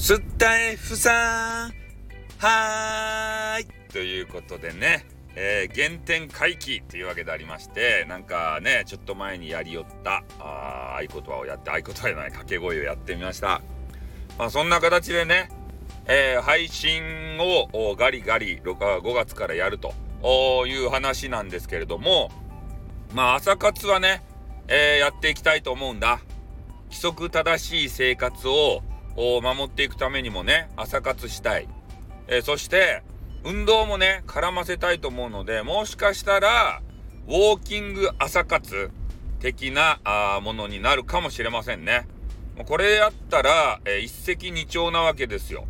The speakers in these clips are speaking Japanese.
スタイフさん。はーい。ということでね、えー、原点回帰というわけでありましてなんかねちょっと前にやりよったあ合言葉をやって合言葉じゃない掛け声をやってみました。まあそんな形でね、えー、配信をガリガリ5月からやるという話なんですけれどもまあ朝活はね、えー、やっていきたいと思うんだ。規則正しい生活をを守っていくためにもね朝活したい、えー、そして運動もね絡ませたいと思うのでもしかしたらウォーキング朝活的なあものになるかもしれませんね。これやったら、えー、一石二鳥なわけですよ。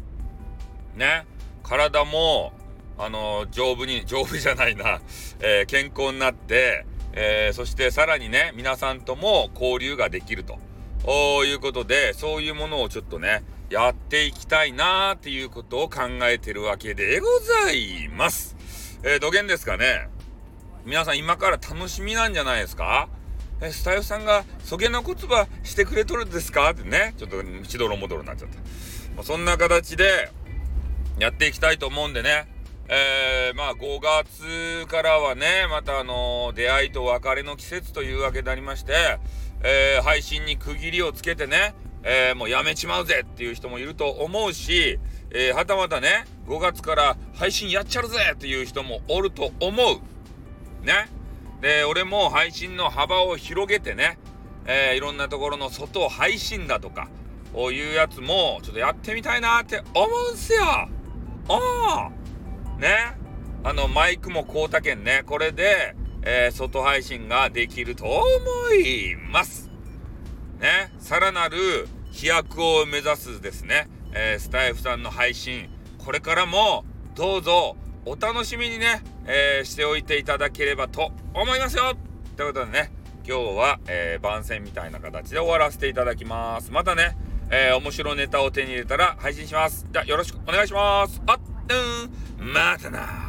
ね。体も、あのー、丈夫に、丈夫じゃないな、えー、健康になって、えそしてさらにね、皆さんとも交流ができると。いうことで、そういうものをちょっとね、やっていきたいなーっていうことを考えてるわけでございます。えー、土源ですかね。皆さん今から楽しみなんじゃないですか？え、スタイフさんが、そげの言葉してくれとるんですか？ってね、ちょっと、しどろもどろになっちゃった。まあ、そんな形で、やっていきたいと思うんでね。えー、まあ5月からはね、またあのー、出会いと別れの季節というわけでありまして、えー、配信に区切りをつけてね、えー、もうやめちまうぜっていう人もいると思うし、えー、はたまたね、5月から配信やっちゃるぜっていう人もおると思う。ね。で、俺も配信の幅を広げてね、えー、いろんなところの外配信だとか、こういうやつもちょっとやってみたいなって思うんすよ。ああ。ね。あの、マイクもこうたけんね、これで、えー、外配信ができると思います。ね、さらなる飛躍を目指すですね、えー、スタイフさんの配信、これからもどうぞお楽しみにね、えー、しておいていただければと思いますよということでね、今日は、えー、番宣みたいな形で終わらせていただきます。またね、えー、面白ネタを手に入れたら配信します。じゃあよろしくお願いします。あっ、うん、またな。